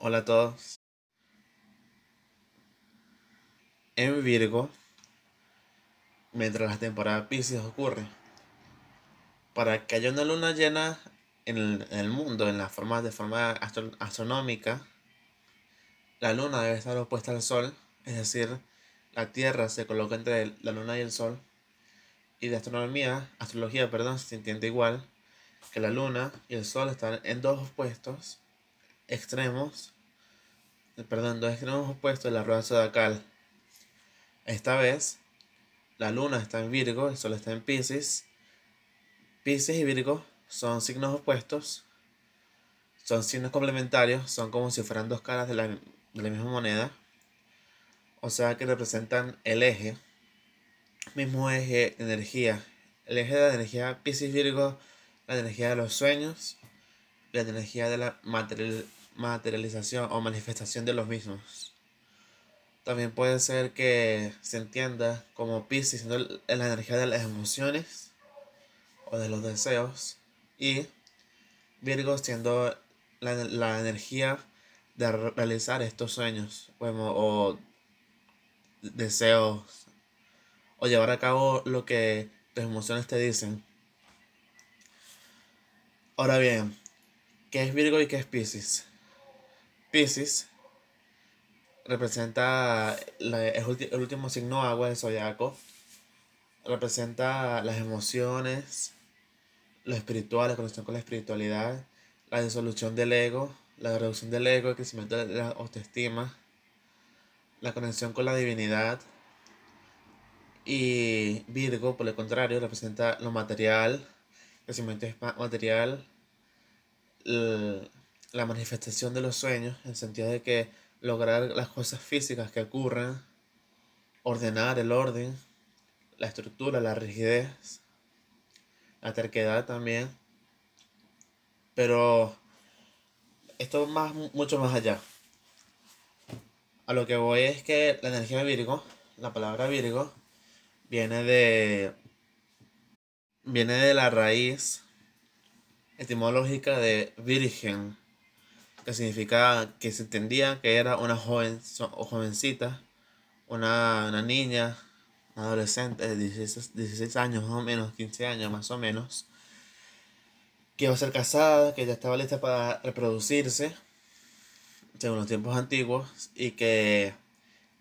Hola a todos. En Virgo, mientras la temporada Pisces ocurre, para que haya una luna llena en el, mundo, en la forma de forma astronómica, la luna debe estar opuesta al sol, es decir, la Tierra se coloca entre la luna y el sol. Y de astronomía, astrología, perdón, se entiende igual que la luna y el sol están en dos opuestos extremos, perdón, dos extremos opuestos de la rueda zodiacal. Esta vez, la luna está en Virgo, el sol está en Pisces. Pisces y Virgo son signos opuestos, son signos complementarios, son como si fueran dos caras de la, de la misma moneda. O sea que representan el eje, mismo eje de energía. El eje de la energía Pisces Virgo, la energía de los sueños, la energía de la material, materialización o manifestación de los mismos. También puede ser que se entienda como Pisces siendo la energía de las emociones o de los deseos y Virgo siendo la, energía de realizar estos sueños o deseos o llevar a cabo lo que tus emociones te dicen. Ahora bien, ¿qué es Virgo y qué es Pisces? Pisces representa el, último signo agua del zodiaco. Representa las emociones, lo espiritual, la conexión con la espiritualidad, la disolución del ego, la reducción del ego, el crecimiento de la autoestima, la conexión con la divinidad. Y Virgo, por el contrario, representa lo material, crecimiento material, la manifestación de los sueños, en el sentido de que lograr las cosas físicas que ocurren, ordenar el orden, la estructura, la rigidez, la terquedad también. Pero esto más, mucho más allá. A lo que voy es que la energía Virgo, la palabra Virgo, viene de. viene de la raíz etimológica de virgen, que significa que se entendía que era una joven o jovencita, una, niña, una adolescente de 16, 16 años más o menos, 15 años más o menos, que iba a ser casada, que ya estaba lista para reproducirse, según los tiempos antiguos, y que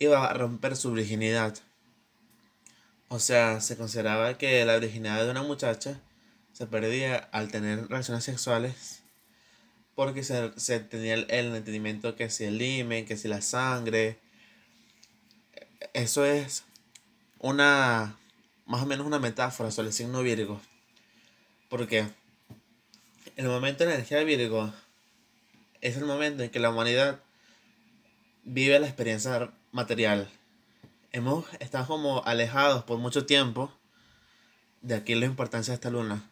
iba a romper su virginidad. O sea, se consideraba que la virginidad de una muchacha se perdía al tener relaciones sexuales porque se, tenía el, entendimiento que si el limen, que si la sangre. Eso es una, más o menos una metáfora sobre el signo Virgo. Porque el momento de la energía de Virgo es el momento en que la humanidad vive la experiencia material. Hemos estado como alejados por mucho tiempo de aquí la importancia de esta luna.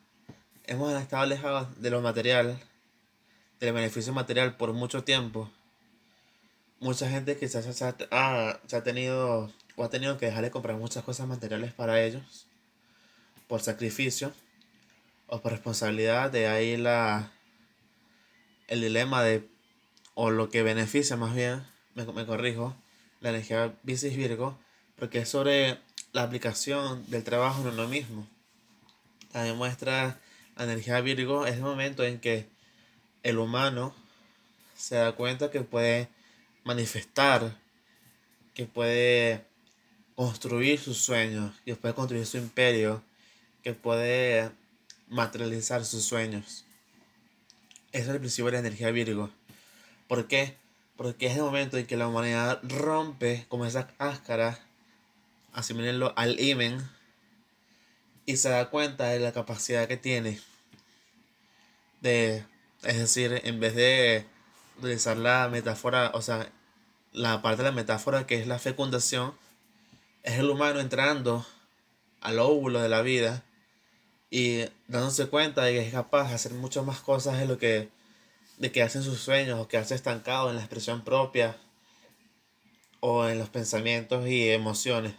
Hemos estado alejados de lo material del beneficio material por mucho tiempo, mucha gente quizás se ha, ah, se ha tenido o ha tenido que dejar de comprar muchas cosas materiales para ellos por sacrificio o por responsabilidad, de ahí la el dilema de o lo que beneficia más bien, me, me corrijo, la energía Pisces Virgo, porque es sobre la aplicación del trabajo en uno mismo. La demuestra la energía Virgo es el momento en que el humano se da cuenta que puede manifestar, que puede construir sus sueños, que puede construir su imperio, que puede materializar sus sueños. Ese es el principio de la energía Virgo. ¿Por qué? Porque es el momento en que la humanidad rompe como esa cáscara, asimilenlo al imen, y se da cuenta de la capacidad que tiene de es decir, en vez de utilizar la metáfora, o sea, la parte de la metáfora que es la fecundación, es el humano entrando al óvulo de la vida y dándose cuenta de que es capaz de hacer muchas más cosas de lo que de que hacen sus sueños o que hace estancado en la expresión propia o en los pensamientos y emociones.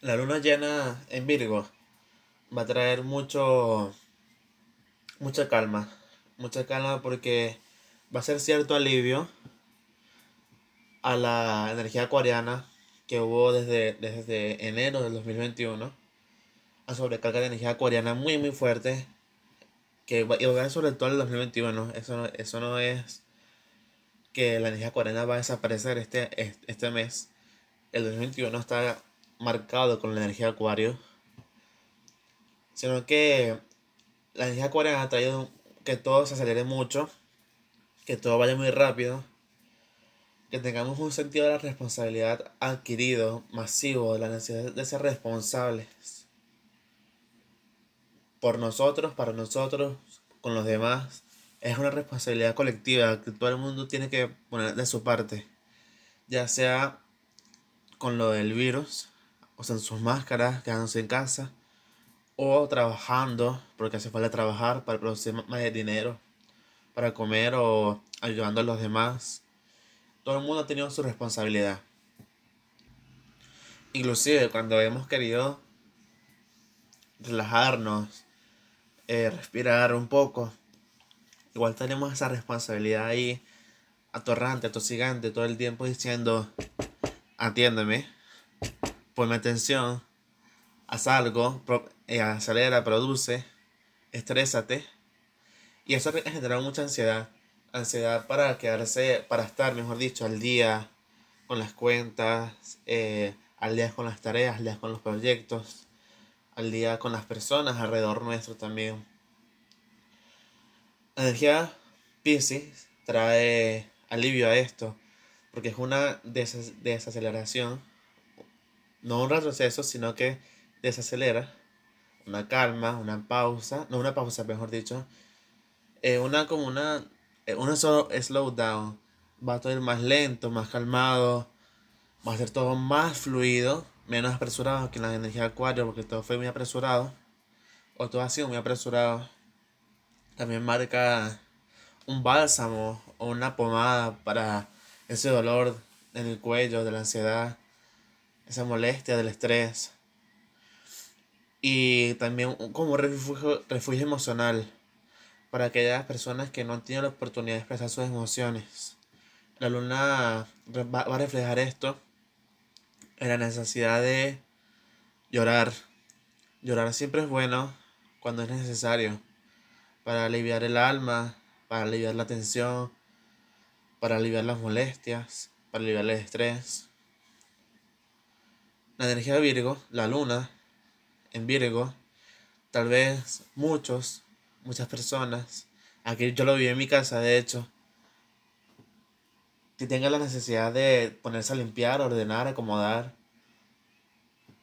La luna llena en Virgo va a traer mucho mucha calma, mucha calma porque va a ser cierto alivio a la energía acuariana que hubo desde, desde enero del 2021, a sobrecarga de energía acuariana muy muy fuerte, que va, a sobre todo el 2021, eso, eso no es que la energía acuariana va a desaparecer este, este mes, el 2021 está marcado con la energía acuario, sino que la energía acuariana ha traído que todo se acelere mucho, que todo vaya muy rápido, que tengamos un sentido de la responsabilidad adquirido, masivo, de la necesidad de ser responsables por nosotros, para nosotros, con los demás. Es una responsabilidad colectiva que todo el mundo tiene que poner de su parte, ya sea con lo del virus, o sea, en sus máscaras, quedándose en casa, o trabajando, porque hace falta trabajar para producir más dinero, para comer o ayudando a los demás. Todo el mundo ha tenido su responsabilidad. Inclusive cuando hemos querido relajarnos, eh, respirar un poco, igual tenemos esa responsabilidad ahí atorrante, atosigante, todo el tiempo diciendo, atiéndeme, ponme atención, haz algo, eh, acelera, produce, estrésate. Y eso ha generado mucha ansiedad. Ansiedad para quedarse, para estar, mejor dicho, al día con las cuentas, eh, al día con las tareas, al día con los proyectos, al día con las personas alrededor nuestro también. La energía Pisces trae alivio a esto, porque es una desaceleración, no un retroceso, sino que desacelera, una calma, una pausa, no una pausa, mejor dicho, eh, una como una, eh, una solo slow down, va a ir más lento, más calmado, va a ser todo más fluido, menos apresurado que la energía de acuario, porque todo fue muy apresurado, o todo ha sido muy apresurado. También marca un bálsamo o una pomada para ese dolor en el cuello, de la ansiedad, esa molestia del estrés y también como refugio, refugio emocional para aquellas personas que no han tenido la oportunidad de expresar sus emociones. La luna va, a reflejar esto en la necesidad de llorar. Llorar siempre es bueno cuando es necesario para aliviar el alma, para aliviar la tensión, para aliviar las molestias, para aliviar el estrés. La energía de Virgo, la luna, en Virgo, tal vez muchos, muchas personas, aquí yo lo vi en mi casa, de hecho, que tengan la necesidad de ponerse a limpiar, ordenar, acomodar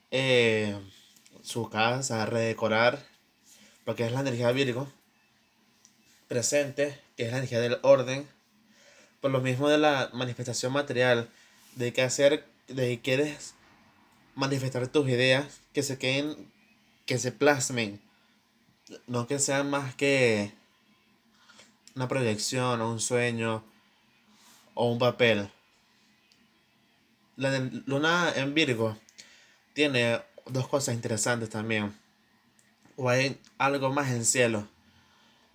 eh, su casa, redecorar, porque es la energía de Virgo presente, que es la energía del orden, por lo mismo de la manifestación material, de que hacer, de que quieres manifestar tus ideas, que se queden que se plasmen, no que sean más que una proyección o un sueño o un papel. La luna en Virgo tiene dos cosas interesantes también. O hay algo más en cielo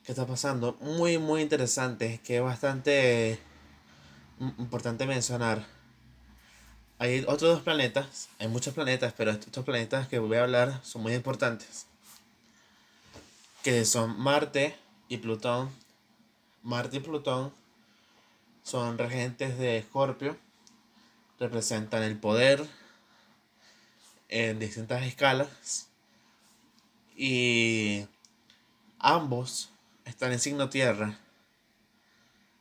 que está pasando muy muy interesante que es bastante importante mencionar hay otros dos planetas, hay muchos planetas, pero estos planetas que voy a hablar son muy importantes. Que son Marte y Plutón. Marte y Plutón son regentes de Escorpio. Representan el poder en distintas escalas. Y ambos están en signo tierra.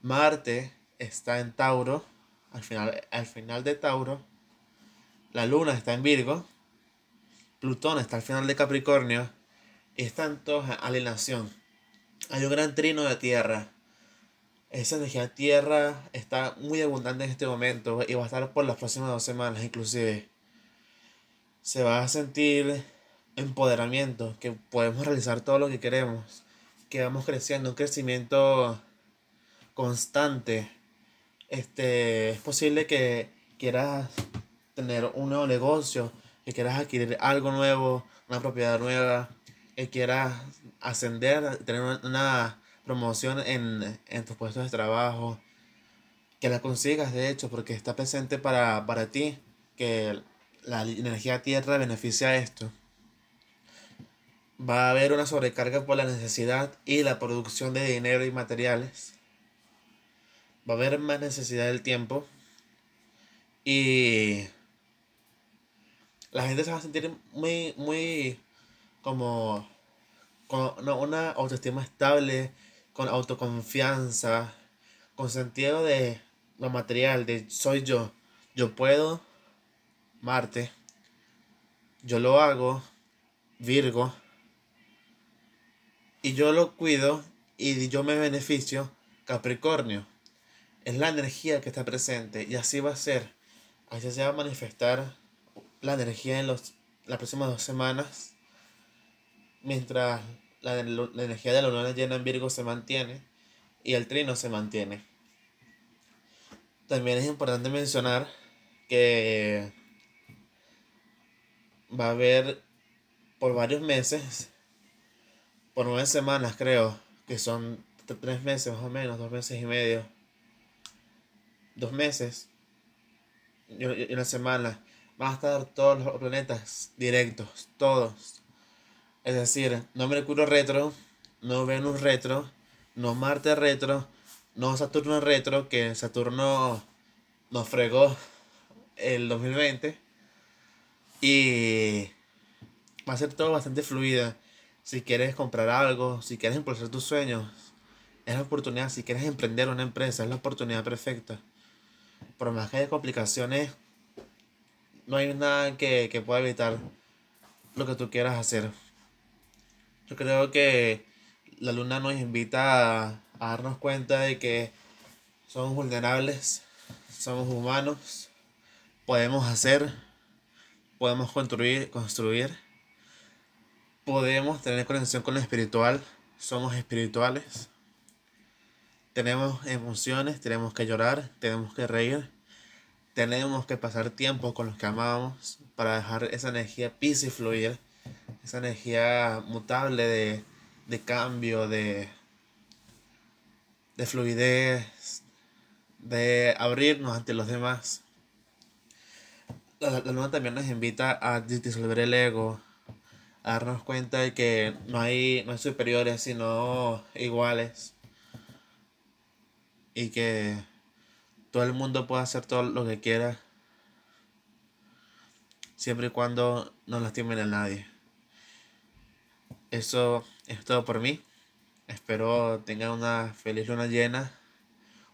Marte está en Tauro al final, al final de Tauro, la luna está en Virgo, Plutón está al final de Capricornio, y están todos en alineación. Hay un gran trino de tierra. Esa energía tierra está muy abundante en este momento y va a estar por las próximas dos semanas inclusive. Se va a sentir empoderamiento, que podemos realizar todo lo que queremos, que vamos creciendo, un crecimiento constante este, es posible que quieras tener un nuevo negocio, que quieras adquirir algo nuevo, una propiedad nueva, que quieras ascender, tener una promoción en, en tus puestos de trabajo, que la consigas de hecho, porque está presente para, para ti, que la energía tierra beneficia esto. Va a haber una sobrecarga por la necesidad y la producción de dinero y materiales. Va a haber más necesidad del tiempo. Y la gente se va a sentir muy, muy como con una autoestima estable, con autoconfianza, con sentido de lo material, de soy yo, yo puedo, Marte, yo lo hago, Virgo, y yo lo cuido y yo me beneficio, Capricornio. Es la energía que está presente y así va a ser. Así se va a manifestar la energía en los, las próximas dos semanas. Mientras la, la energía de la luna llena en Virgo se mantiene y el trino se mantiene. También es importante mencionar que va a haber por varios meses, por nueve semanas creo, que son tres meses más o menos, dos meses y medio, dos meses y una semana, van a estar todos los planetas directos, todos. Es decir, no Mercurio retro, no Venus retro, no Marte retro, no Saturno retro, que Saturno nos fregó el 2020. Y va a ser todo bastante fluida. Si quieres comprar algo, si quieres impulsar tus sueños, es la oportunidad. Si quieres emprender una empresa, es la oportunidad perfecta. Por más que haya complicaciones, no hay nada que, que pueda evitar lo que tú quieras hacer. Yo creo que la luna nos invita a, a darnos cuenta de que somos vulnerables, somos humanos, podemos hacer, podemos construir, construir, podemos tener conexión con lo espiritual, somos espirituales, tenemos emociones, tenemos que llorar, tenemos que reír, tenemos que pasar tiempo con los que amamos para dejar esa energía pisa y fluir, esa energía mutable de, de cambio, de, de fluidez, de abrirnos ante los demás. La, luna también nos invita a disolver el ego, a darnos cuenta de que no hay, no hay superiores, sino iguales. Y que todo el mundo puede hacer todo lo que quiera, siempre y cuando no lastimen a nadie. Eso es todo por mí. Espero tengan una feliz luna llena,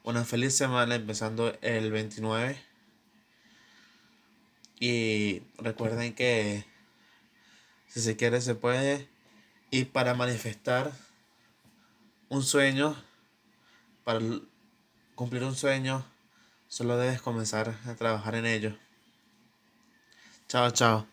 una feliz semana empezando el 29. Y recuerden que si se quiere se puede. Y para manifestar un sueño, para cumplir un sueño, solo debes comenzar a trabajar en ello. Chao, chao.